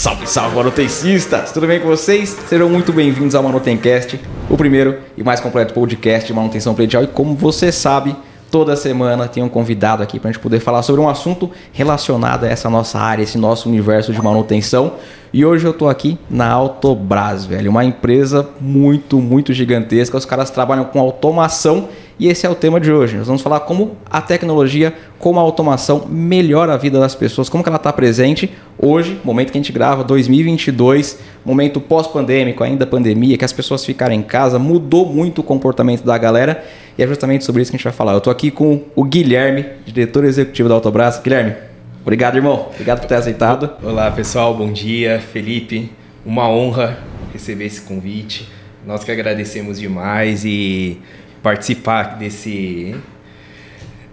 Salve, salve, manutencistas! Tudo bem com vocês? Sejam muito bem-vindos ao Manutencast, o primeiro e mais completo podcast de manutenção predial. E como você sabe, toda semana tem um convidado aqui para a gente poder falar sobre um assunto relacionado a essa nossa área, esse nosso universo de manutenção. E hoje eu estou aqui na Autobras, velho, uma empresa muito, muito gigantesca. Os caras trabalham com automação e esse é o tema de hoje. Nós vamos falar como a tecnologia, como a automação melhora a vida das pessoas, como ela está presente hoje, momento que a gente grava, 2022, momento pós-pandêmico, ainda pandemia, que as pessoas ficaram em casa, mudou muito o comportamento da galera e é justamente sobre isso que a gente vai falar. Eu estou aqui com o Guilherme, diretor executivo da Autobras. Guilherme, Obrigado, irmão. Obrigado por ter aceitado. Olá, pessoal. Bom dia. Felipe, uma honra receber esse convite. Nós que agradecemos demais e participar desse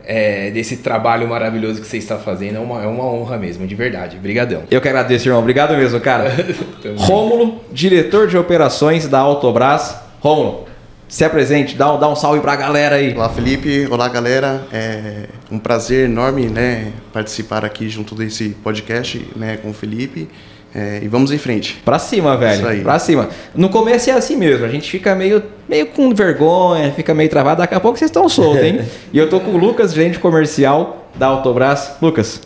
é, desse trabalho maravilhoso que você está fazendo é uma, é uma honra mesmo, de verdade. Obrigadão. Eu que agradeço, irmão. Obrigado mesmo, cara. Rômulo, diretor de operações da Autobras. Rômulo, se apresente, dá um, dá um salve pra galera aí. Olá, Felipe. Olá, galera. É um prazer enorme, né, participar aqui junto desse podcast, né, com o Felipe. É, e vamos em frente. Pra cima, velho. Isso aí. Pra cima. No começo é assim mesmo, a gente fica meio, meio com vergonha, fica meio travado. Daqui a pouco vocês estão soltos, hein? e eu tô com o Lucas, gerente comercial da Autobras. Lucas,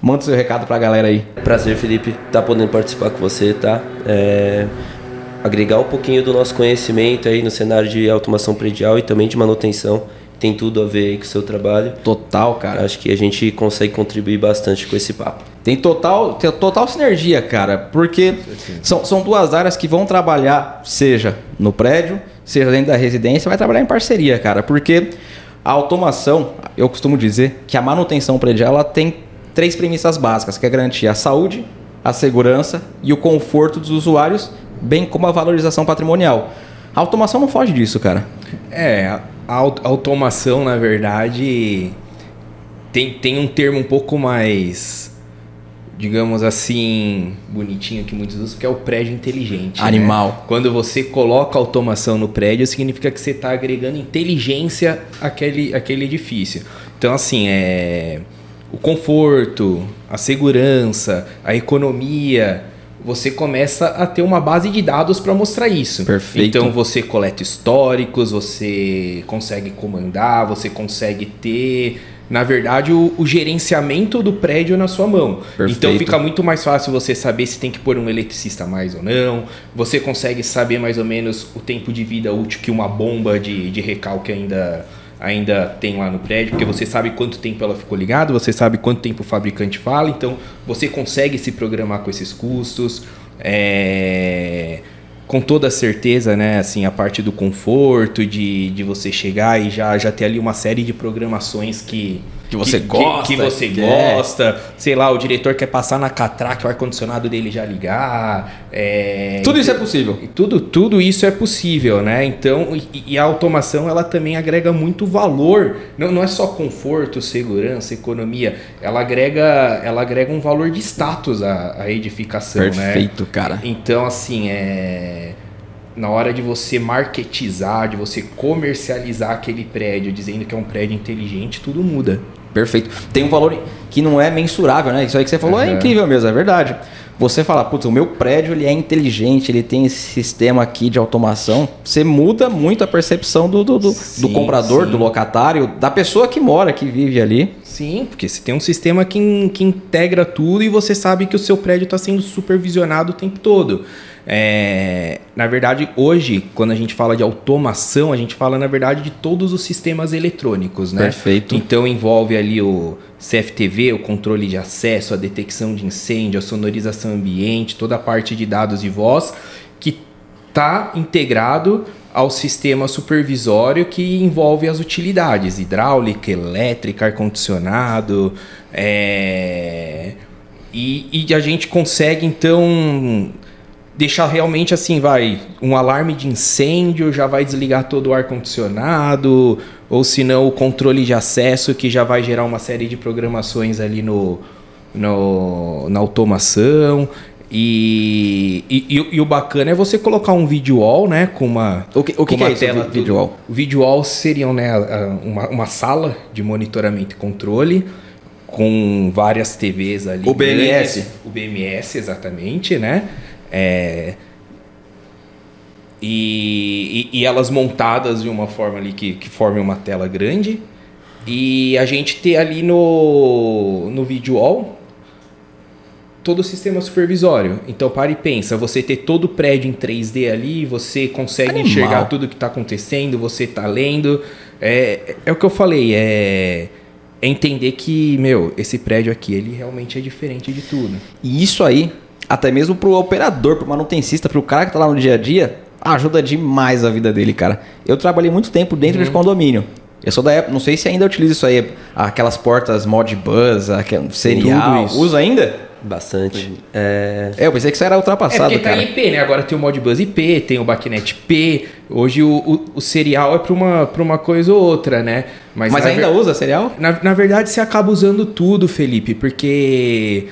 manda o seu recado pra galera aí. Prazer, Felipe, tá podendo participar com você, tá? É agregar um pouquinho do nosso conhecimento aí no cenário de automação predial e também de manutenção. Tem tudo a ver aí com o seu trabalho. Total, cara. Acho que a gente consegue contribuir bastante com esse papo. Tem total, tem total sinergia, cara, porque são, são duas áreas que vão trabalhar, seja no prédio, seja dentro da residência, vai trabalhar em parceria, cara, porque a automação, eu costumo dizer que a manutenção predial ela tem três premissas básicas, que é garantir a saúde, a segurança e o conforto dos usuários bem como a valorização patrimonial. A automação não foge disso, cara. É, a automação, na verdade, tem, tem um termo um pouco mais, digamos assim, bonitinho que muitos usam, que é o prédio inteligente. Né? Animal. Né? Quando você coloca automação no prédio, significa que você está agregando inteligência àquele, àquele edifício. Então, assim, é o conforto, a segurança, a economia você começa a ter uma base de dados para mostrar isso. Perfeito. Então você coleta históricos, você consegue comandar, você consegue ter, na verdade, o, o gerenciamento do prédio na sua mão. Perfeito. Então fica muito mais fácil você saber se tem que pôr um eletricista mais ou não. Você consegue saber mais ou menos o tempo de vida útil que uma bomba de, de recalque ainda ainda tem lá no prédio, porque você sabe quanto tempo ela ficou ligada, você sabe quanto tempo o fabricante fala, então você consegue se programar com esses custos. É, com toda certeza, né, assim, a parte do conforto, de, de você chegar e já, já ter ali uma série de programações que, que você que, gosta. Que, que você que gosta. É. Sei lá, o diretor quer passar na catraca, o ar-condicionado dele já ligar. É, tudo isso é possível. Tudo, tudo isso é possível, né? Então, e, e, a automação ela também agrega muito valor. Não, não é só conforto, segurança, economia. Ela agrega, ela agrega um valor de status à, à edificação, Perfeito, né? Perfeito, cara. Então, assim, é na hora de você marketizar, de você comercializar aquele prédio, dizendo que é um prédio inteligente, tudo muda. Perfeito. Tem um valor que não é mensurável, né? Isso aí que você falou uhum. é incrível mesmo, é verdade. Você fala, putz, o meu prédio ele é inteligente, ele tem esse sistema aqui de automação. Você muda muito a percepção do, do, do, sim, do comprador, sim. do locatário, da pessoa que mora, que vive ali. Sim, porque você tem um sistema que, que integra tudo e você sabe que o seu prédio está sendo supervisionado o tempo todo. É, na verdade, hoje, quando a gente fala de automação, a gente fala, na verdade, de todos os sistemas eletrônicos, né? Perfeito. Então envolve ali o CFTV, o controle de acesso, a detecção de incêndio, a sonorização ambiente, toda a parte de dados e voz, que está integrado ao sistema supervisório que envolve as utilidades hidráulica, elétrica, ar-condicionado. É... E, e a gente consegue então deixar realmente assim, vai, um alarme de incêndio já vai desligar todo o ar condicionado, ou se não o controle de acesso que já vai gerar uma série de programações ali no, no na automação. E, e, e, o bacana é você colocar um video wall, né? Com uma. O que, o que, que é isso, tela video wall? O video wall seriam né, uma, uma sala de monitoramento e controle com várias TVs ali. O BMS? O BMS, exatamente, né? É, e, e- e elas montadas de uma forma ali que, que forme uma tela grande. E a gente ter ali no, no video wall todo o sistema supervisório. Então, para e pensa, você ter todo o prédio em 3D ali, você consegue Animal. enxergar tudo que está acontecendo, você tá lendo. É, é o que eu falei, é, é entender que, meu, esse prédio aqui, ele realmente é diferente de tudo. E isso aí, até mesmo pro operador, pro manutencista, pro cara que tá lá no dia a dia, ajuda demais a vida dele, cara. Eu trabalhei muito tempo dentro Uhum. de condomínio. Eu sou da época, não sei se ainda utiliza isso aí, aquelas portas Modbus, aquele serial. Usa ainda? Bastante. É, É, eu pensei que isso era É ultrapassado, porque tá cara. IP, né? Agora tem o Modbus IP, tem o Backnet P. Hoje o, o, o serial é pra uma, pra uma coisa ou outra, né? Mas, na ainda ver- usa serial? Na, na verdade, você acaba usando tudo, Felipe, porque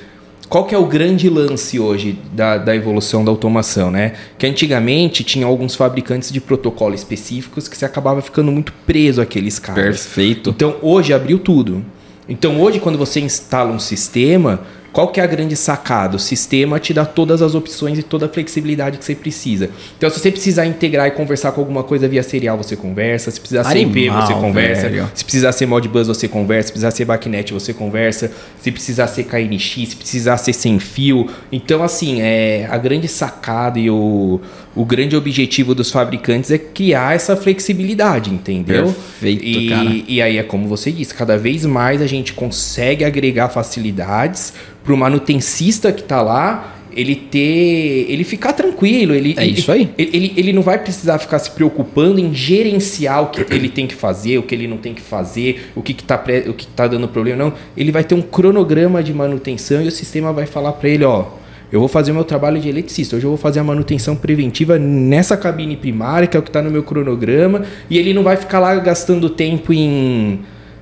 qual que é o grande lance hoje da, da evolução da automação, né? Que antigamente tinha alguns fabricantes de protocolo específicos que você acabava ficando muito preso àqueles caras. Perfeito. Então hoje abriu tudo. Então hoje quando você instala um sistema, qual que é a grande sacada? O sistema te dá todas as opções e toda a flexibilidade que você precisa. Então se você precisar integrar e conversar com alguma coisa via serial, você conversa. Se precisar ser IP, você conversa. velho. Se precisar ser Modbus, você conversa. Se precisar ser Backnet, você conversa. Se precisar ser KNX, se precisar ser sem fio. Então, assim, é, a grande sacada e o, o grande objetivo dos fabricantes é criar essa flexibilidade, entendeu? Perfeito, e, cara. E aí é como você disse, cada vez mais a gente consegue agregar facilidades para o manutencista que está lá. Ele ter. Ele ficar tranquilo. Ele, É isso aí. ele, ele, ele não vai precisar ficar se preocupando em gerenciar o que ele tem que fazer, o que ele não tem que fazer, o que, que, tá, pré- o que tá dando problema. Não. Ele vai ter um cronograma de manutenção e o sistema vai falar para ele, ó. Eu vou fazer o meu trabalho de eletricista. Hoje eu vou fazer a manutenção preventiva nessa cabine primária, que é o que está no meu cronograma. E ele não vai ficar lá gastando tempo em,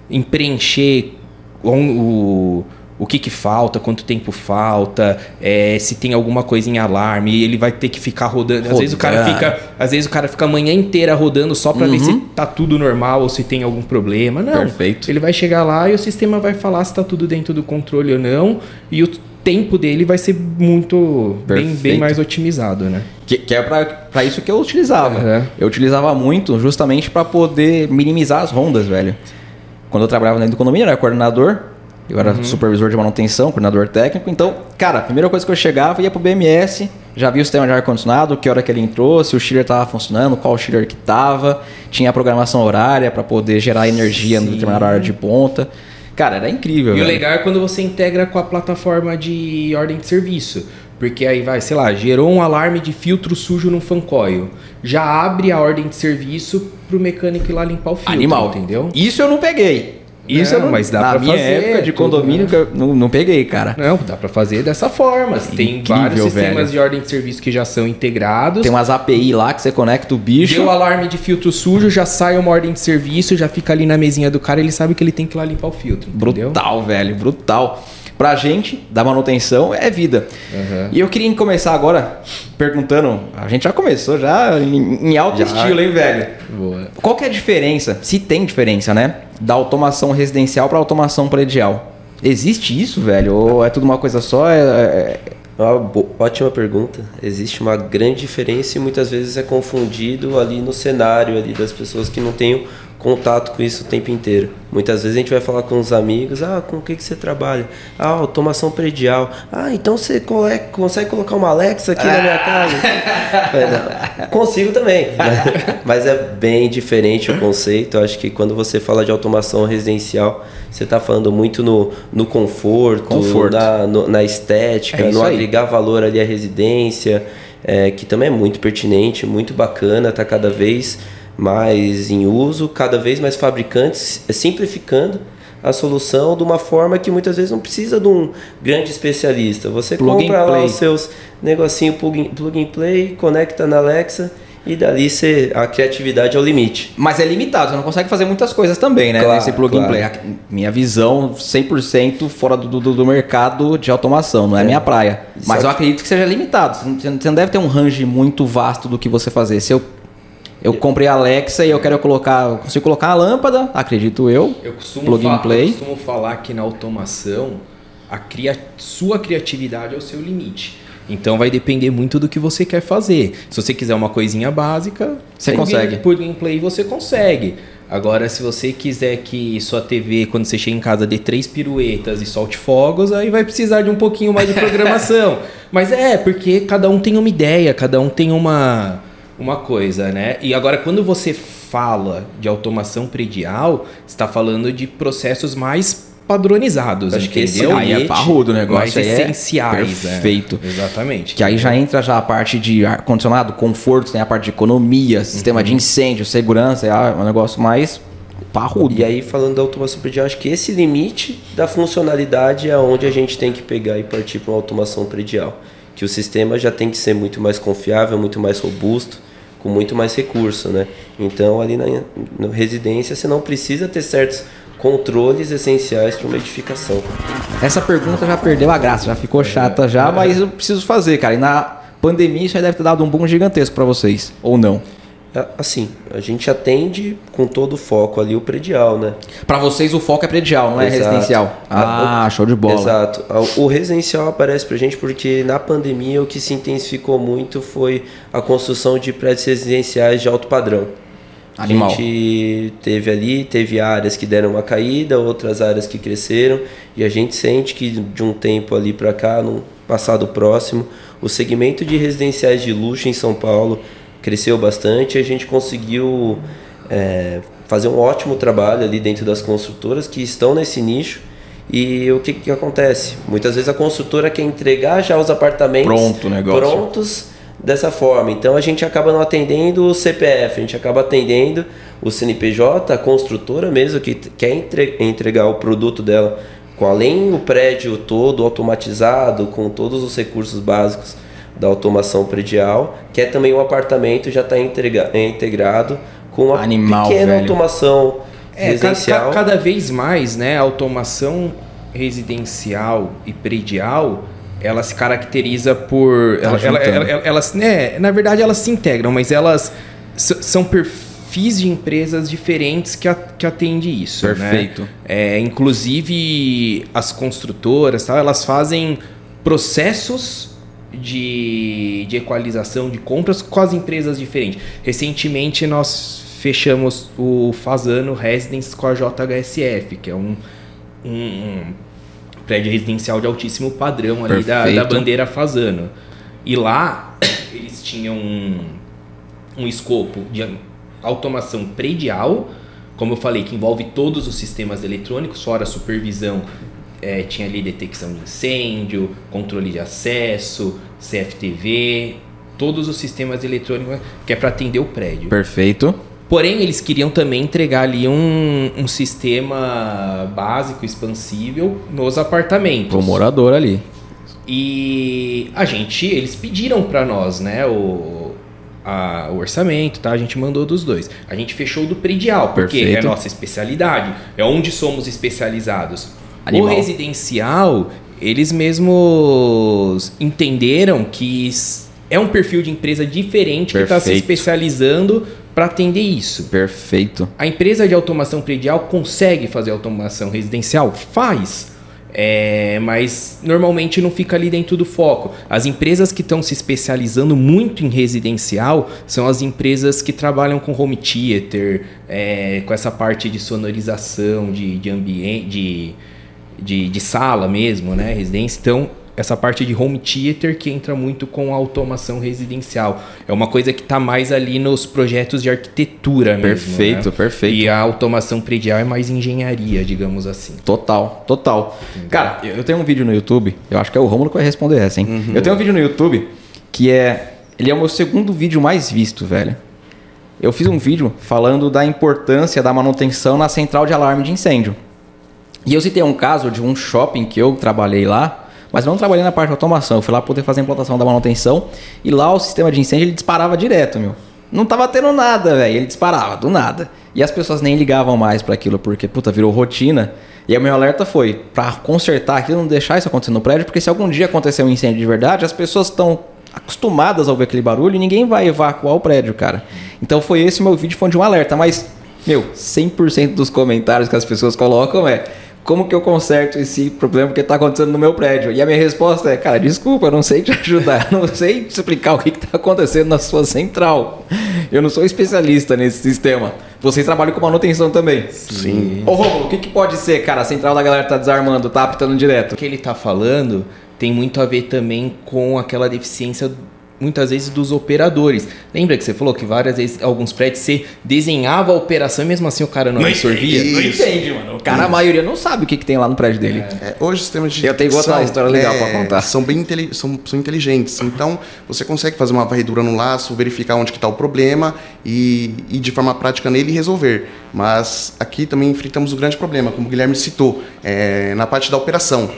em preencher o, o, o que, que falta, quanto tempo falta, é, se tem alguma coisa em alarme. Ele vai ter que ficar rodando. Às vezes o cara Rodar. fica, às vezes o cara fica a manhã inteira rodando só para ver se tá tudo normal ou se tem algum problema. Não. Perfeito. Ele vai chegar lá e o sistema vai falar se tá tudo dentro do controle ou não. E o tempo dele vai ser muito bem, bem mais otimizado, né? Que, que é pra, pra isso que eu utilizava. Uhum. Eu utilizava muito justamente pra poder minimizar as rondas, velho. Quando eu trabalhava dentro do condomínio, eu era coordenador, eu era Uhum. supervisor de manutenção, coordenador técnico. Então, cara, a primeira coisa que eu chegava, ia pro BMS, já via o sistema de ar-condicionado, que hora que ele entrou, se o chiller tava funcionando, qual chiller que tava, tinha a programação horária pra poder gerar energia em Sim. determinada hora de ponta. Cara, era incrível, E o velho. legal é quando você integra com a plataforma de ordem de serviço. Porque aí vai, sei lá, gerou um alarme de filtro sujo no fancoil. Já abre a ordem de serviço pro mecânico ir lá limpar o filtro, Animal. entendeu? Isso eu não peguei. Isso Não, eu não, mas dá na pra minha fazer época de tudo, condomínio né? que eu não, não peguei, cara. Não, dá pra fazer dessa forma. Tem Incrível, vários sistemas velho. de ordem de serviço que já são integrados. Tem umas API lá que você conecta o bicho. Deu alarme de filtro sujo, já sai uma ordem de serviço, já fica ali na mesinha do cara, ele sabe que ele tem que ir lá limpar o filtro. Entendeu? Brutal, velho, brutal. Pra gente, da manutenção, é vida. Uhum. E eu queria começar agora perguntando. A gente já começou já em, em alto Já. estilo, hein, velho? Boa. Qual que é a diferença, se tem diferença, né? Da automação residencial pra automação predial? Existe isso, velho? Ou é tudo uma coisa só? É, é- Uma bo- ótima pergunta. Existe uma grande diferença e muitas vezes é confundido ali no cenário ali das pessoas que não têm contato com isso o tempo inteiro. Muitas vezes a gente vai falar com os amigos, ah, com o que, que você trabalha? Ah, automação predial. Ah, então você cole- consegue colocar uma Alexa aqui na minha casa? "Não, Consigo também. Mas é bem diferente o conceito. Eu acho que quando você fala de automação residencial, você está falando muito no, no conforto, Conforto. na, no- na estética, É no aí. agregar valor ali à residência, é, que também é muito pertinente, muito bacana, está cada vez mais em uso, cada vez mais fabricantes é, simplificando a solução de uma forma que muitas vezes não precisa de um grande especialista. Você Plug and compra lá play. os seus negocinho plug and, plug and play, conecta na Alexa e dali você, a criatividade é o limite. Mas é limitado, você não consegue fazer muitas coisas também, né? Claro, Nesse plug and claro. play. A- Minha visão 100% fora do, do, do mercado de automação, não é, minha praia. Mas Só eu acredito que seja limitado. Você não, você não deve ter um range muito vasto do que você fazer. Se eu Eu comprei a Alexa e eu quero colocar, eu consigo colocar a lâmpada, acredito eu. Eu costumo, Plug and play. eu costumo falar que na automação a cria- sua criatividade é o seu limite. Então vai depender muito do que você quer fazer. Se você quiser uma coisinha básica, Você consegue. Plug and play você consegue. Agora, se você quiser que sua TV, quando você chega em casa, dê três piruetas e solte fogos, aí vai precisar de um pouquinho mais de programação. Mas é, porque cada um tem uma ideia, cada um tem uma, uma coisa, né? E agora, quando você fala de automação predial, está falando de processos mais padronizados, Acho que esse entendeu? Aí é parrudo o negócio, mais é essenciais, né? perfeito. Exatamente. Que aí já entra já a parte de ar-condicionado, conforto, tem a parte de economia, sistema Uhum. de incêndio, segurança, é um negócio mais parrudo. E aí, falando da automação predial, acho que esse limite da funcionalidade é onde a gente tem que pegar e partir para uma automação predial. Que o sistema já tem que ser muito mais confiável, muito mais robusto, com muito mais recurso, né? Então, ali na, na residência, você não precisa ter certos controles essenciais para uma edificação. Essa pergunta já perdeu a graça, já ficou chata já, mas eu preciso fazer, cara. E na pandemia isso aí deve ter dado um boom gigantesco pra vocês, ou não? A- Assim, a gente atende com todo o foco ali o predial, né? Pra vocês o foco é predial, não é Exato. residencial. Ah, show de bola. Exato. O residencial aparece pra gente porque na pandemia o que se intensificou muito foi a construção de prédios residenciais de alto padrão. Animal. A gente teve ali, teve áreas que deram uma caída, outras áreas que cresceram, e a gente sente que de um tempo ali para cá, no passado próximo, o segmento de residenciais de luxo em São Paulo cresceu bastante e a gente conseguiu é, fazer um ótimo trabalho ali dentro das construtoras que estão nesse nicho. E o que, que acontece? Muitas vezes a construtora quer entregar já os apartamentos Pronto prontos dessa forma. Então a gente acaba não atendendo o CPF, a gente acaba atendendo o CNPJ, a construtora mesmo que quer entre- entregar o produto dela com além o prédio todo automatizado, com todos os recursos básicos da automação predial, quer também o apartamento já está integrado com uma Animal, pequena velho. automação É, residencial. ca- cada vez mais, né, a automação residencial e predial, ela se caracteriza por, ela, ela, ela- ela- elas, né, na verdade elas se integram, mas elas são perfis de empresas diferentes que, a, que atende isso, né? Perfeito. É, inclusive as construtoras, tal, elas fazem processos de, de equalização de compras com as empresas diferentes. Recentemente nós fechamos o Fazano Residence com a JHSF, que é um, um, prédio residencial de altíssimo padrão ali da, da bandeira Fazano. E lá eles tinham um, um escopo de automação predial, como eu falei, que envolve todos os sistemas eletrônicos, fora a supervisão, eh, tinha ali detecção de incêndio, controle de acesso, CFTV, todos os sistemas eletrônicos que é para atender o prédio. Perfeito. Porém, eles queriam também entregar ali um, um sistema básico, expansível, nos apartamentos. Pro morador ali. E a gente, eles pediram para nós, né, o, a- o orçamento, tá? A gente mandou dos dois. A gente fechou do predial, porque Perfeito. é nossa especialidade, é onde somos especializados. Animal. O residencial, eles mesmos entenderam que é um perfil de empresa diferente que está se Perfeito. especializando para atender isso. Perfeito. A empresa de automação predial consegue fazer automação residencial? Faz. É, mas normalmente não fica ali dentro do foco. As empresas que estão se especializando muito em residencial são as empresas que trabalham com home theater, é, com essa parte de sonorização, de, de ambiente, de, de, de sala mesmo, né? Residência. Então, essa parte de home theater que entra muito com a automação residencial. É uma coisa que está mais ali nos projetos de arquitetura mesmo. Perfeito, né? perfeito. E a automação predial é mais engenharia, digamos assim. Total, total. Cara, eu eu tenho um vídeo no YouTube, eu acho que é o Romulo que vai responder essa, hein? Eu tenho um vídeo no YouTube que é. Ele é o meu segundo vídeo mais visto, velho. Eu fiz um vídeo falando da importância da manutenção na central de alarme de incêndio. E eu citei um caso de um shopping que eu trabalhei lá, mas não trabalhei na parte de automação. Eu fui lá poder fazer a implantação da manutenção e lá o sistema de incêndio ele disparava direto, meu. Não tava tendo nada, velho. Ele disparava do nada. E as pessoas nem ligavam mais para aquilo porque, puta, virou rotina. E aí o meu alerta foi para consertar aquilo, não deixar isso acontecer no prédio, porque se algum dia acontecer um incêndio de verdade, as pessoas estão acostumadas a ouvir aquele barulho e ninguém vai evacuar o prédio, cara. Então foi esse meu vídeo, foi de um alerta. Mas, meu, 100% dos comentários que as pessoas colocam é como que eu conserto esse problema que está acontecendo no meu prédio? E a minha resposta é, cara, desculpa, eu não sei te ajudar, não sei te explicar o que está acontecendo na sua central. Eu não sou especialista nesse sistema. Vocês trabalham com manutenção também. Sim. Ô Romulo, o que, que pode ser, cara? A central da galera tá desarmando, tá apitando direto. O que ele tá falando tem muito a ver também com aquela deficiência muitas vezes dos operadores. Lembra que você falou que várias vezes alguns prédios você desenhava a operação e mesmo assim o cara não, absorvia? Não Isso. entende, mano. O cara, a maioria não sabe o que, que tem lá no prédio dele. É, hoje os sistemas de Eu tenho outra história legal pra contar. São bem inteli- são, são inteligentes. Então, você consegue fazer uma varredura no laço, verificar onde está o problema e, e de forma prática nele resolver. Mas aqui também enfrentamos um grande problema, como o Guilherme citou, é, na parte da operação.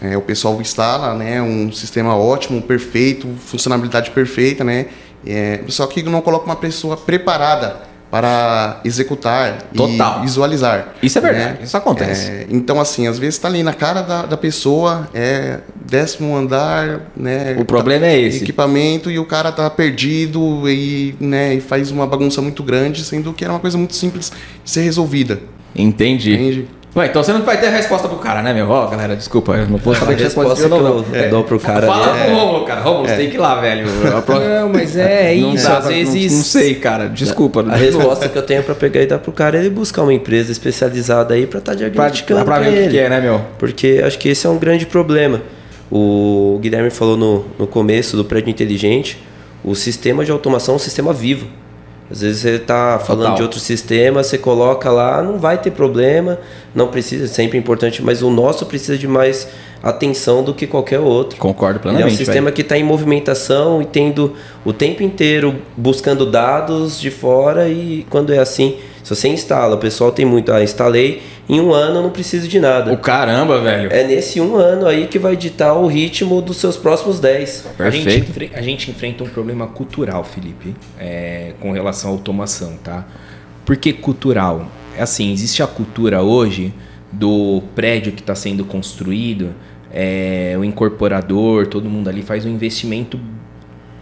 É, o pessoal instala né, um sistema ótimo, perfeito, funcionalidade perfeita, né? É, só que não coloca uma pessoa preparada para executar Total. e visualizar. Isso é verdade, né? isso acontece. É, então, assim, às vezes está ali na cara da, da pessoa, é décimo andar, né? O problema é esse. Equipamento e o cara tá perdido e, né, e faz uma bagunça muito grande, sendo que era uma coisa muito simples de ser resolvida. Entendi. Entende? Ué, então você não vai ter a resposta pro cara, né, meu? Ó, galera, desculpa, eu não vou A saber que resposta eu não. eu, eu dou pro cara Fala ali pro Romulo, cara. Romulo, você tem que ir lá, velho. A Não, mas é Não isso. dá Às pra- não- vezes. Não, sei, cara. Desculpa. A resposta que eu tenho pra pegar e dar pro cara é ele buscar uma empresa especializada aí pra estar tá Pra, diagnosticando pra pra ver o que é, né, meu? Porque acho que esse é um grande problema. O Guilherme falou no, no começo do prédio inteligente, o sistema de automação é um sistema vivo. Às vezes você está falando Total. de outro sistema, você coloca lá, não vai ter problema, não precisa, é sempre importante, mas o nosso precisa de mais atenção do que qualquer outro. Concordo Ele é plenamente. um sistema que está em movimentação e tendo o tempo inteiro buscando dados de fora e quando é assim, se você instala, o pessoal tem muito, ah, instalei, em um ano eu não preciso de nada. O caramba, velho. É nesse um ano aí que vai ditar o ritmo dos seus próximos 10. A gente, Perfeito. enfre- a gente enfrenta um problema cultural, Felipe, é, com relação à automação, tá? Por que cultural? É assim, existe a cultura hoje do prédio que está sendo construído, é, o incorporador, todo mundo ali faz um investimento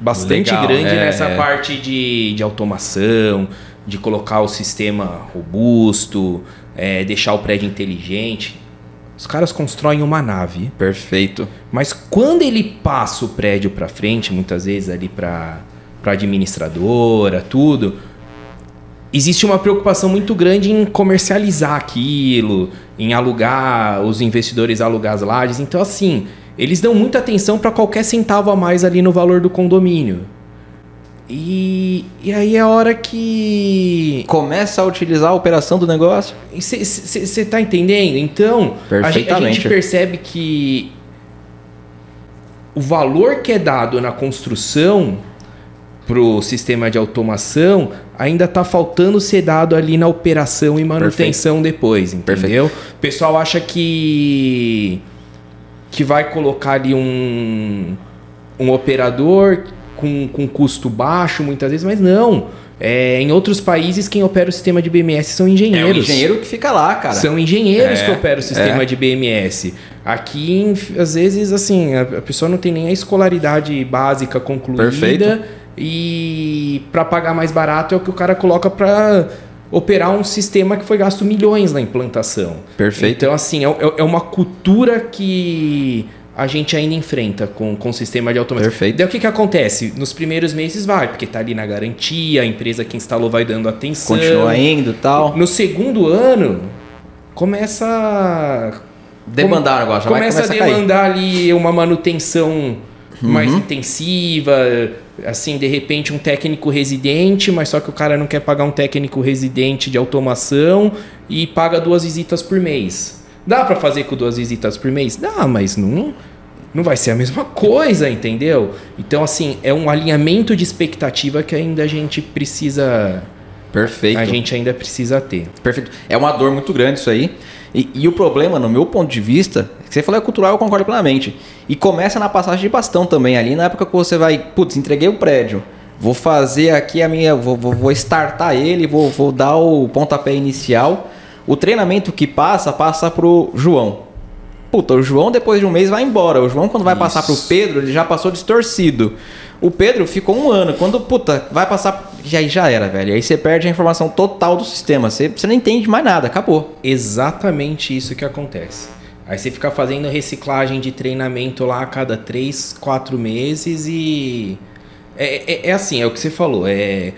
bastante Legal, grande é, nessa é. parte de, de automação, de colocar o sistema robusto, é, deixar o prédio inteligente. Os caras constroem uma nave, Perfeito. mas quando ele passa o prédio para frente, muitas vezes ali para para administradora, tudo, existe uma preocupação muito grande em comercializar aquilo, em alugar, os investidores alugar as lajes. Então assim, eles dão muita atenção para qualquer centavo a mais ali no valor do condomínio. E, e aí é a hora que Começa a utilizar a operação do negócio. você tá entendendo? Então, a gente, a gente percebe que o valor que é dado na construção pro sistema de automação ainda tá faltando ser dado ali na operação e manutenção depois, entendeu? O pessoal acha que que vai colocar ali um um operador com, com custo baixo muitas vezes, mas não. É, em outros países, quem opera o sistema de BMS são É o engenheiros. engenheiro que fica lá, cara. São engenheiros É, que operam o sistema é. de BMS. Aqui, às vezes, assim, a, a pessoa não tem nem a escolaridade básica concluída. Perfeito. E para pagar mais barato é o que o cara coloca para operar um sistema que foi gasto milhões na implantação. Perfeito. Então, assim, é, é- é uma cultura que a gente ainda enfrenta com, com o sistema de automação. Perfeito. Daí o que, que acontece? Nos primeiros meses vai, porque tá ali na garantia, a empresa que instalou vai dando atenção. Continua indo e tal. No segundo ano, começa a Demandar negócio. já vai começa a começar cair. demandar ali uma manutenção mais intensiva, assim, de repente um técnico residente, mas só que o cara não quer pagar um técnico residente de automação e paga duas visitas por mês. Dá pra fazer com duas visitas por mês? Dá, mas não não vai ser a mesma coisa, entendeu? Então assim, é um alinhamento de expectativa que ainda a gente precisa Perfeito. a gente ainda precisa ter. Perfeito. É uma dor muito grande isso aí. E, e o problema, no meu ponto de vista, que você falou é cultural, eu concordo plenamente. E começa na passagem de bastão também, ali na época que você vai, putz, entreguei o prédio. Vou fazer aqui a minha. Vou, vou, vou startar ele, vou, vou dar o pontapé inicial. O treinamento que passa, passa pro João. Puta, o João depois de um mês vai embora. O João, quando vai Isso. passar pro Pedro, ele já passou distorcido. O Pedro ficou um ano. Quando, puta, vai passar. E aí já era, velho. Aí você perde a informação total do sistema. Você, você não entende mais nada, acabou. Exatamente isso que acontece. Aí você fica fazendo reciclagem de treinamento lá a cada 3, 4 meses e. É, é, é assim, é o que você falou. É,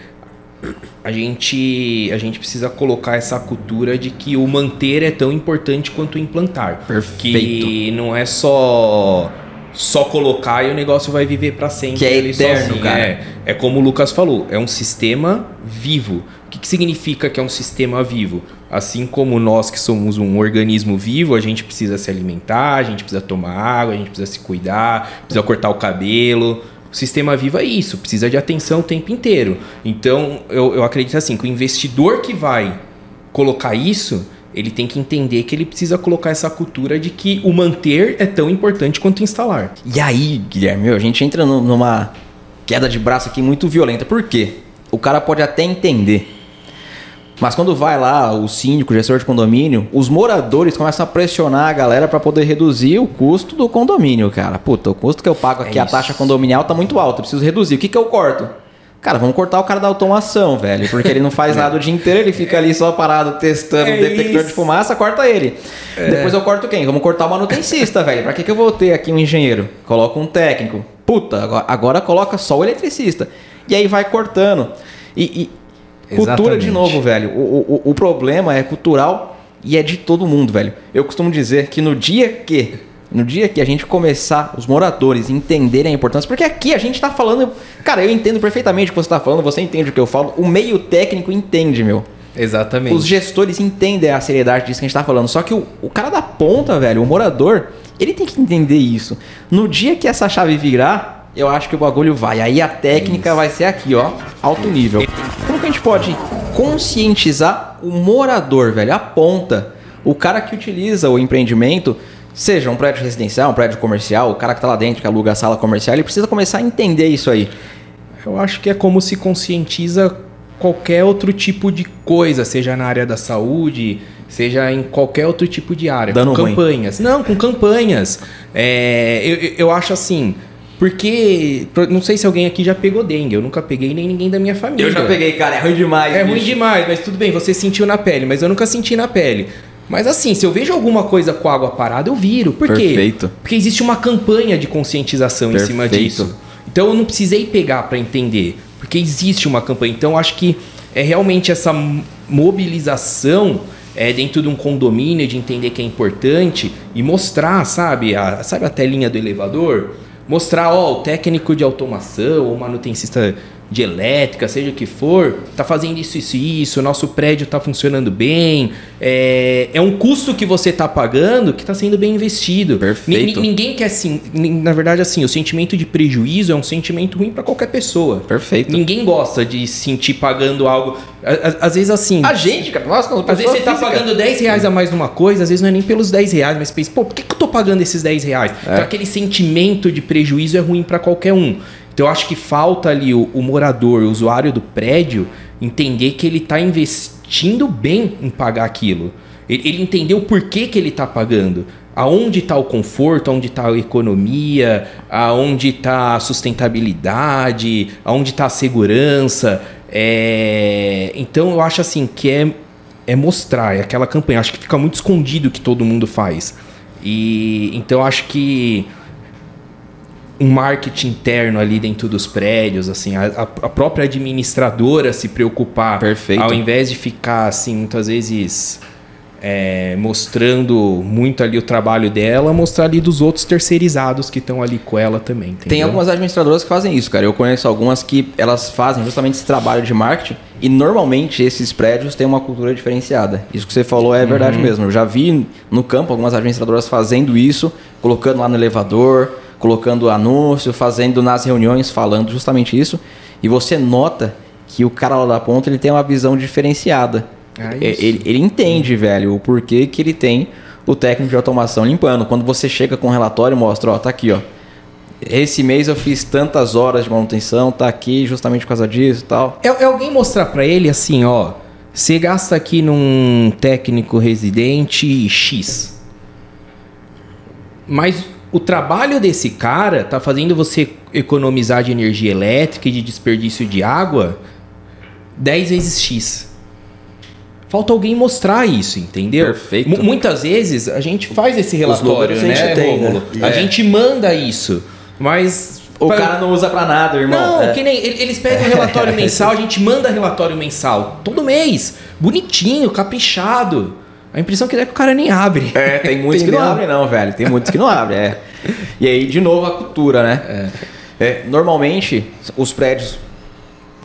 a, gente, a gente precisa colocar essa cultura de que o manter é tão importante quanto o implantar. Perfeito. Que não é só. Só colocar e o negócio vai viver para sempre. Que é ele eterno, sozinho. cara. É, é como o Lucas falou, é um sistema vivo. O que, que significa que é um sistema vivo? Assim como nós que somos um organismo vivo, a gente precisa se alimentar, a gente precisa tomar água, a gente precisa se cuidar, precisa cortar o cabelo. O sistema vivo é isso, precisa de atenção o tempo inteiro. Então, eu, eu acredito assim, que o investidor que vai colocar isso, ele tem que entender que ele precisa colocar essa cultura de que o manter é tão importante quanto instalar. E aí, Guilherme, a gente entra nu- numa queda de braço aqui muito violenta. Por quê? O cara pode até entender. Mas quando vai lá o síndico, o gestor de condomínio, os moradores começam a pressionar a galera para poder reduzir o custo do condomínio, cara. Puta, o custo que eu pago aqui, É a taxa condominial tá muito alta, eu preciso reduzir. O que, que eu corto? Cara, vamos cortar o cara da automação, velho. Porque ele não faz nada o dia inteiro, ele fica ali só parado testando É o detector de isso. fumaça, corta ele. Depois eu corto quem? Vamos cortar o manutencista, velho. Pra que, que eu vou ter aqui um engenheiro? Coloca um técnico. Puta, agora, agora coloca só o eletricista. E aí vai cortando. E, e cultura de novo, velho. O, o, o problema é cultural e é de todo mundo, velho. Eu costumo dizer que no dia que. No dia que a gente começar, os moradores entenderem a importância, porque aqui a gente tá falando. Cara, eu entendo perfeitamente o que você tá falando, você entende o que eu falo, o meio técnico entende, meu. Exatamente. Os gestores entendem a seriedade disso que a gente tá falando. Só que o, o cara da ponta, velho, o morador, ele tem que entender isso. No dia que essa chave virar, eu acho que o bagulho vai. Aí a técnica vai ser aqui, ó, alto nível. Como que a gente pode conscientizar o morador, velho, a ponta, o cara que utiliza o empreendimento, seja um prédio residencial, um prédio comercial, o cara que tá lá dentro, que aluga a sala comercial, ele precisa começar a entender isso aí. Eu acho que é como se conscientiza qualquer outro tipo de coisa, seja na área da saúde, seja em qualquer outro tipo de área. Dando com ruim. campanhas. Não, com campanhas. É, eu- eu acho assim. Porque. Não sei se alguém aqui já pegou dengue. Eu nunca peguei nem ninguém da minha família. cara, é ruim demais. É ruim demais, mas tudo bem, você sentiu na pele, mas eu nunca senti na pele. Mas assim, se eu vejo alguma coisa com água parada, eu viro. Por quê? Perfeito. Porque existe uma campanha de conscientização em cima Perfeito. disso. Então eu não precisei pegar para entender, porque existe uma campanha. Então eu acho que é realmente essa mobilização é, dentro de um condomínio de entender que é importante e mostrar, sabe, a, sabe a telinha do elevador? Mostrar, ó, o técnico de automação ou manutencista de elétrica, seja o que for, tá fazendo isso, isso e isso, nosso prédio tá funcionando bem, é, é um custo que você tá pagando que tá sendo bem investido. Perfeito. Ni- Ninguém quer sim. Na verdade, assim, o sentimento de prejuízo é um sentimento ruim para qualquer pessoa. Perfeito. Ninguém gosta de se sentir pagando algo. Às vezes, assim. A gente, cara, nós como Às vezes você tá física. pagando 10 reais a mais numa coisa, às vezes não é nem pelos 10 reais, mas pensa, pô, por que, que eu tô pagando esses 10 reais? É. Então aquele sentimento de prejuízo é ruim para qualquer um. Então eu acho que falta ali o, o morador, o usuário do prédio, entender que ele tá investindo bem em pagar aquilo. Ele, ele entendeu o porquê que ele tá pagando. Aonde está o conforto, aonde está a economia, aonde está a sustentabilidade, aonde está a segurança. É, Então eu acho assim que é, é mostrar, é aquela campanha. Acho que fica muito escondido o que todo mundo faz. E então acho que um marketing interno ali dentro dos prédios, assim, a, a- própria administradora se preocupar, Perfeito. ao invés de ficar assim muitas vezes é, mostrando muito ali o trabalho dela, mostrar ali dos outros terceirizados que estão ali com ela também. Tem entendeu? algumas administradoras que fazem isso, cara. Eu conheço algumas que elas fazem justamente esse trabalho de marketing e normalmente esses prédios têm uma cultura diferenciada. Isso que você falou é verdade mesmo. Eu já vi no campo algumas administradoras fazendo isso, colocando lá no elevador, colocando anúncio, fazendo nas reuniões, falando justamente isso. E você nota que o cara lá da ponta ele tem uma visão diferenciada. É, isso. ele, ele entende, velho, o porquê que ele tem o técnico de automação limpando. Quando você chega com um relatório e mostra, ó, tá aqui, ó. Esse mês eu fiz tantas horas de manutenção, tá aqui justamente por causa disso e tal. É, é alguém mostrar pra ele assim, ó, você gasta aqui num técnico residente X. Mas o trabalho desse cara tá fazendo você economizar de energia elétrica e de desperdício de água 10 vezes X. Falta alguém mostrar isso, entendeu? Perfeito. M- muitas vezes a gente faz esse relatório, números a gente né, tem, Rômulo? né? A É. gente manda isso, mas... O pra- cara não usa pra nada, irmão. Não, que nem ele- eles pegam o relatório mensal, a gente manda relatório mensal todo mês, bonitinho, caprichado. A impressão que dá é que o cara nem abre. É, tem muitos que não abrem, não, velho. Tem muitos que não abrem, é. E aí, de novo, a cultura, né? É, normalmente, os prédios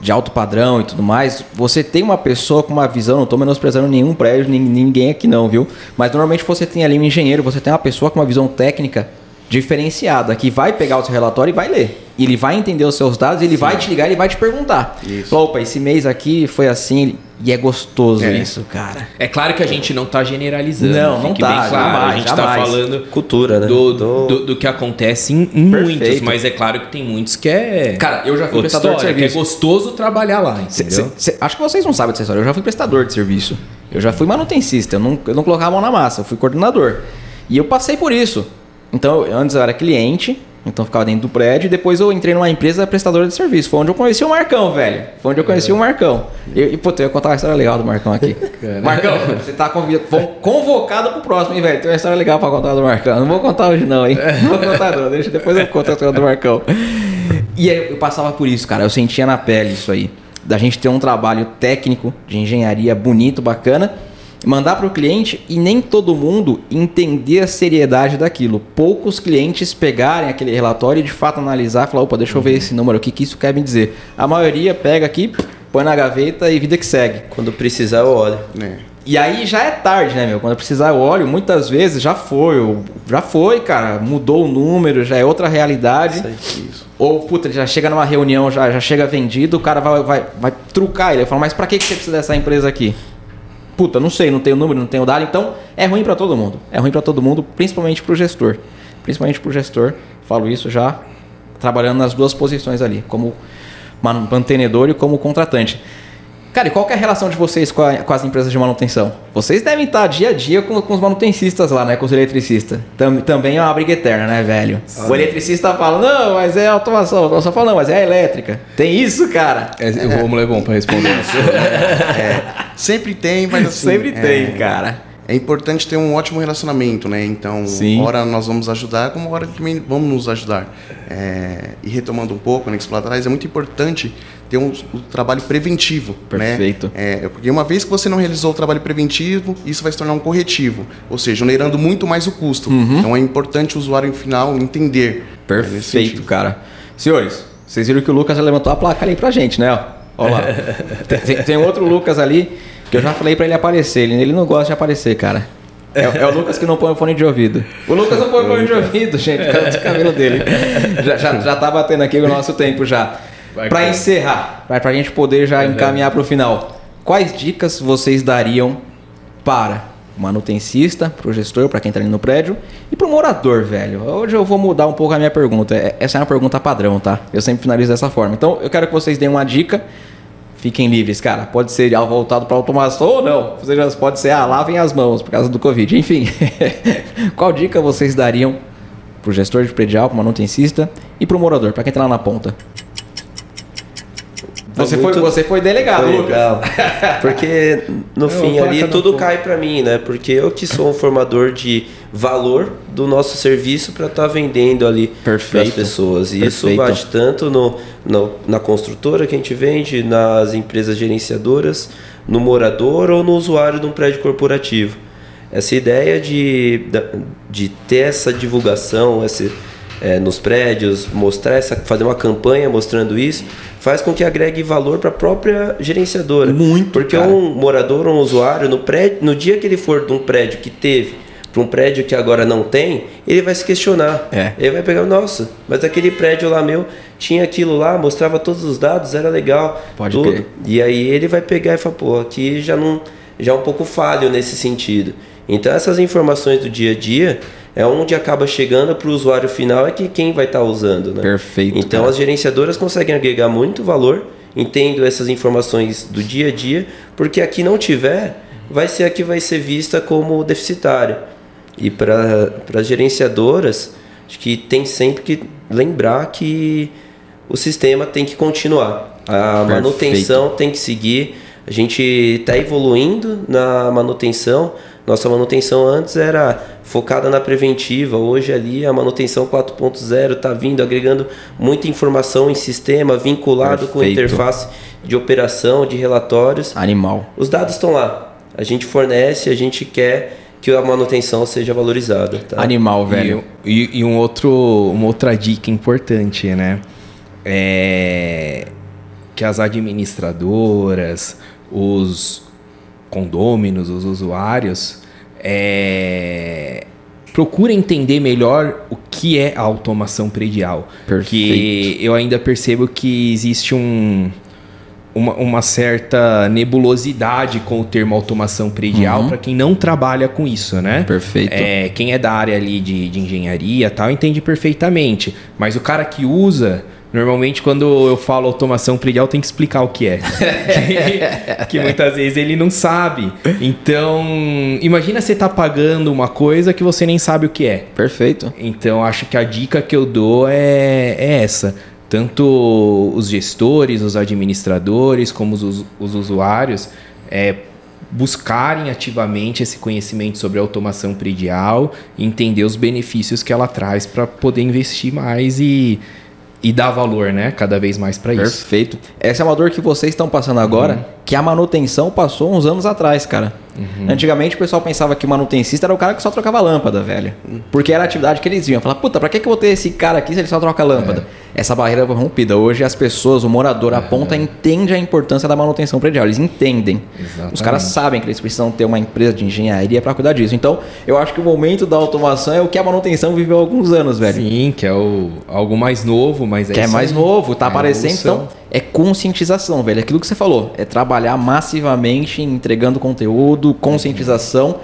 de alto padrão e tudo mais, você tem uma pessoa com uma visão, não tô menosprezando nenhum prédio, nin- ninguém aqui não, viu? Mas normalmente você tem ali um engenheiro, você tem uma pessoa com uma visão técnica diferenciada, que vai pegar o seu relatório e vai ler. Ele vai entender os seus dados, ele vai te ligar, ele vai te perguntar. Isso. Opa, esse mês aqui foi assim, e é gostoso É. isso, cara. É claro que a gente não tá generalizando. Não, não tá, bem claro. jamais, a gente jamais. tá falando Cultura, né? do, Do- do, do que acontece em, Perfeito. muitos, mas é claro que tem muitos que é. Cara, eu já fui outra prestador de história, que é serviço. gostoso trabalhar lá, Cê- entendeu? cê- cê- acho que vocês não sabem dessa história. Eu já fui prestador de serviço. Eu já fui manutencista. Eu não, eu não colocava a mão na massa. Eu fui coordenador. E eu passei por isso. Então, eu- antes eu era cliente. Então, eu ficava dentro do prédio. E depois eu entrei numa empresa prestadora de serviço. Foi onde eu conheci o Marcão, velho. Foi onde eu conheci o Marcão. E, e pô, eu ia contar uma história legal do Marcão aqui. Marcão, você tá convocado pro próximo, hein, velho? Tem uma história legal pra contar do Marcão. Não vou contar hoje, não, hein? Não vou contar, não. Deixa depois eu conto a história do Marcão. E aí eu passava por isso, cara. Eu sentia na pele isso aí. Da gente ter um trabalho técnico de engenharia bonito, bacana, mandar para o cliente e nem todo mundo entender a seriedade daquilo. Poucos clientes pegarem aquele relatório e de fato analisar e falar: opa, deixa eu ver esse número, o que, que isso quer me dizer. A maioria pega aqui, põe na gaveta e vida que segue. Quando precisar, eu olho. né? E aí já é tarde, né, meu? Quando precisar eu olho, muitas vezes já foi, ou- já foi, cara, mudou o número, já é outra realidade. Isso aí. Isso. Ou, puta, ele já chega numa reunião, já, já chega vendido, o cara vai, vai, vai trucar ele. Ele fala, mas pra que que você precisa dessa empresa aqui? Puta, não sei, não tenho número, não tenho dado. Então, é ruim pra todo mundo. É ruim pra todo mundo, principalmente pro gestor. Principalmente pro gestor. Falo isso já trabalhando nas duas posições ali, como man- mantenedor e como contratante. Cara, e qual que é a relação de vocês com, a- com as empresas de manutenção? Vocês devem estar dia a dia com, com os manutencistas lá, né? Com os eletricistas. Tam- também é uma briga eterna, né, velho? O eletricista fala, não, mas é automação. A automação fala, não, mas é a elétrica. Tem isso, cara? É, o Romulo é bom pra responder isso. Sempre tem, mas assim. Sempre é- tem, cara. É importante ter um ótimo relacionamento, né? Então, Sim. hora nós vamos ajudar, como hora também vamos nos ajudar. É, e retomando um pouco, né, que você falou atrás, é muito importante ter um, um trabalho preventivo, Perfeito. né? É, porque uma vez que você não realizou o trabalho preventivo, isso vai se tornar um corretivo, ou seja, onerando muito mais o custo. Então, é importante o usuário final entender. né, Perfeito, sentido. cara. Senhores, vocês viram que o Lucas já levantou a placa ali pra gente, né? ó? Lá. tem, tem- outro Lucas ali que eu já falei pra ele aparecer. Ele, ele não gosta de aparecer, cara. É, é o Lucas que não põe o fone de ouvido. O Lucas não põe o fone de ouvido, gente, por causa do cabelo dele. Já, já, já tá batendo aqui o nosso tempo já. Cara. encerrar, pra, pra gente poder já encaminhar pro final, quais dicas vocês dariam para o manutencista, pro gestor, para quem tá ali no prédio e pro morador, velho? Hoje eu vou mudar um pouco a minha pergunta. É- Essa é uma pergunta padrão, tá? Eu sempre finalizo dessa forma. Então, eu quero que vocês deem uma dica. Fiquem livres, cara. Pode ser ah, voltado para automação ou não. Ou seja, pode ser, ah, lavem as mãos por causa do Covid. Enfim, qual dica vocês dariam pro gestor de predial, pro manutencista e pro morador, para quem tá lá na ponta? Você, muito- foi, você foi delegado, Foi Lucas. legal. Porque no Eu fim ali tudo um. cai pra mim, né? Porque eu que sou um formador de valor do nosso serviço para estar vendendo ali para as pessoas. E isso Perfeito. bate tanto no, no- na construtora que a gente vende, nas empresas gerenciadoras, no morador ou no usuário de um prédio corporativo. Essa ideia de, de ter essa divulgação, esse, é, nos prédios, mostrar essa, fazer uma campanha mostrando isso, faz com que agregue valor para a própria gerenciadora. Muito, Porque cara. um morador ou um usuário, no, prédio, no dia que ele for de um prédio que teve para um prédio que agora não tem, ele vai se questionar. É. Ele vai pegar, nossa, mas aquele prédio lá meu tinha aquilo lá, mostrava todos os dados, era legal. Pode tudo. crer. E aí ele vai pegar e falar, pô, aqui já não já é um pouco falho nesse sentido. Então essas informações do dia a dia é onde acaba chegando para o usuário final é que quem vai estar usando, né? Perfeito, Então cara. as gerenciadoras conseguem agregar muito valor, entendo essas informações do dia a dia, porque aqui não tiver, vai ser a que vai ser vista como deficitária. E para as gerenciadoras, acho que tem sempre que lembrar que o sistema tem que continuar. A Perfeito. manutenção tem que seguir. A gente está evoluindo na manutenção. Nossa manutenção antes era focada na preventiva. Hoje ali a manutenção 4.0 está vindo, agregando muita informação em sistema, vinculado com Perfeito. interface de operação, de relatórios. Animal. Os dados estão lá. A gente fornece, a gente quer que a manutenção seja valorizada. Tá? Animal, velho. E, e- e um outro, uma outra dica importante, né? É que as administradoras, os condôminos, os usuários, é, procurem entender melhor o que é a automação predial. Porque eu ainda percebo que existe um, uma, uma certa nebulosidade com o termo automação predial para quem não trabalha com isso, né? Perfeito. É, quem é da área ali de, de engenharia tal entende perfeitamente. Mas o cara que usa, normalmente quando eu falo automação predial, tem que explicar o que é. que, muitas vezes ele não sabe. Então, imagina você tá pagando uma coisa que você nem sabe o que é. Perfeito. Então, acho que a dica que eu dou é, é essa. Tanto os gestores, os administradores, como os, os usuários, é, buscarem ativamente esse conhecimento sobre a automação predial e entender os benefícios que ela traz para poder investir mais e, e dar valor, né? Cada vez mais para isso. Perfeito. Essa é uma dor que vocês estão passando agora, que a manutenção passou uns anos atrás, cara. Antigamente o pessoal pensava que o manutencista era o cara que só trocava lâmpada, velho. Porque era a atividade que eles viam. Falar, puta, pra que, que eu vou ter esse cara aqui se ele só troca lâmpada? Essa barreira foi rompida. Hoje as pessoas, o morador, a ponta, entende a importância da manutenção predial. Eles entendem. Exatamente. Os caras sabem que eles precisam ter uma empresa de engenharia pra cuidar disso. Então, eu acho que o momento da automação é o que a manutenção viveu há alguns anos, velho. Sim, que é o, algo mais novo, mas é Que é isso mais novo, tá É aparecendo. Então, é conscientização, velho. Aquilo que você falou. É trabalhar massivamente, entregando conteúdo, conscientização,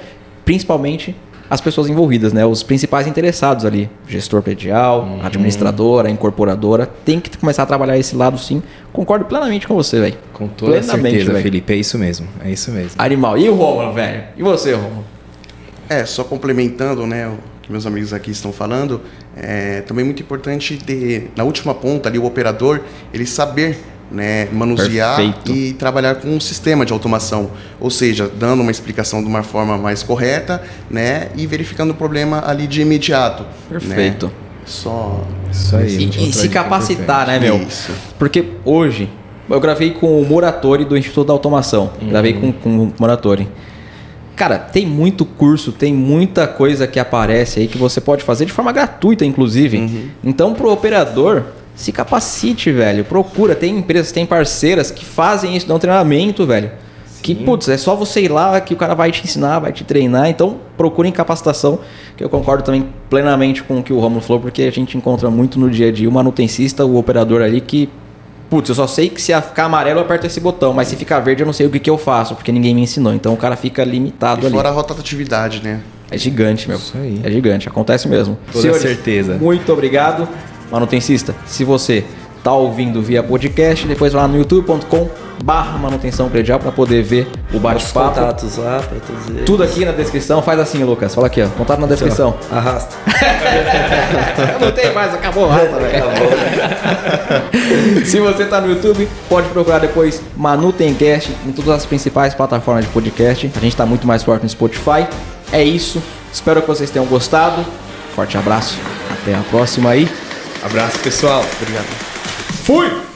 principalmente as pessoas envolvidas, né? Os principais interessados ali. Gestor predial, Uhum. administradora, incorporadora. Tem que começar a trabalhar esse lado sim. Concordo plenamente com você, velho. Com toda Plenamente, certeza, velho. Felipe. É isso mesmo. É isso mesmo. Animal. E o Romulo, velho? E você, Romulo? É, só complementando, né, o que meus amigos aqui estão falando, é também muito importante ter, na última ponta ali, o operador, ele saber né, manusear Perfeito. e trabalhar com um sistema de automação, ou seja, dando uma explicação de uma forma mais correta, né, e verificando o problema ali de imediato. Perfeito. Né? Só Isso aí. E, outra e se dica capacitar, né, meu? Isso. Porque hoje, eu gravei com o Moratori do Instituto da Automação. Gravei com, com o Moratori. Cara, tem muito curso, tem muita coisa que aparece aí que você pode fazer de forma gratuita, inclusive. Então, pro operador, se capacite, velho. Procura. Tem empresas, tem parceiras que fazem isso, dão treinamento, velho. Que, putz, é só você ir lá que o cara vai te ensinar, vai te treinar. Então, procurem capacitação, que eu concordo também plenamente com o que o Romulo falou, porque a gente encontra muito no dia a dia o manutencista, o operador ali que, putz, eu só sei que se ficar amarelo eu aperto esse botão, mas se ficar verde eu não sei o que, que eu faço, porque ninguém me ensinou. Então, o cara fica limitado E ali. fora a rotatividade, né? É gigante, meu. Isso aí. É gigante, acontece mesmo. Toda certeza. Muito obrigado. Manutencista, se você tá ouvindo via podcast, depois vai lá no youtube.com barra manutenção predial para poder ver o bate-papo. contatos lá para todos eles. Tudo aqui na descrição. Faz assim, Lucas. Fala aqui, ó. Contato na descrição. Arrasta. não tem mais, acabou velho. Se você tá no YouTube, pode procurar depois Manutencast em todas as principais plataformas de podcast. A gente tá muito mais forte no Spotify. É isso. Espero que vocês tenham gostado. Forte abraço. Até a próxima aí. Abraço, pessoal. Obrigado. Fui!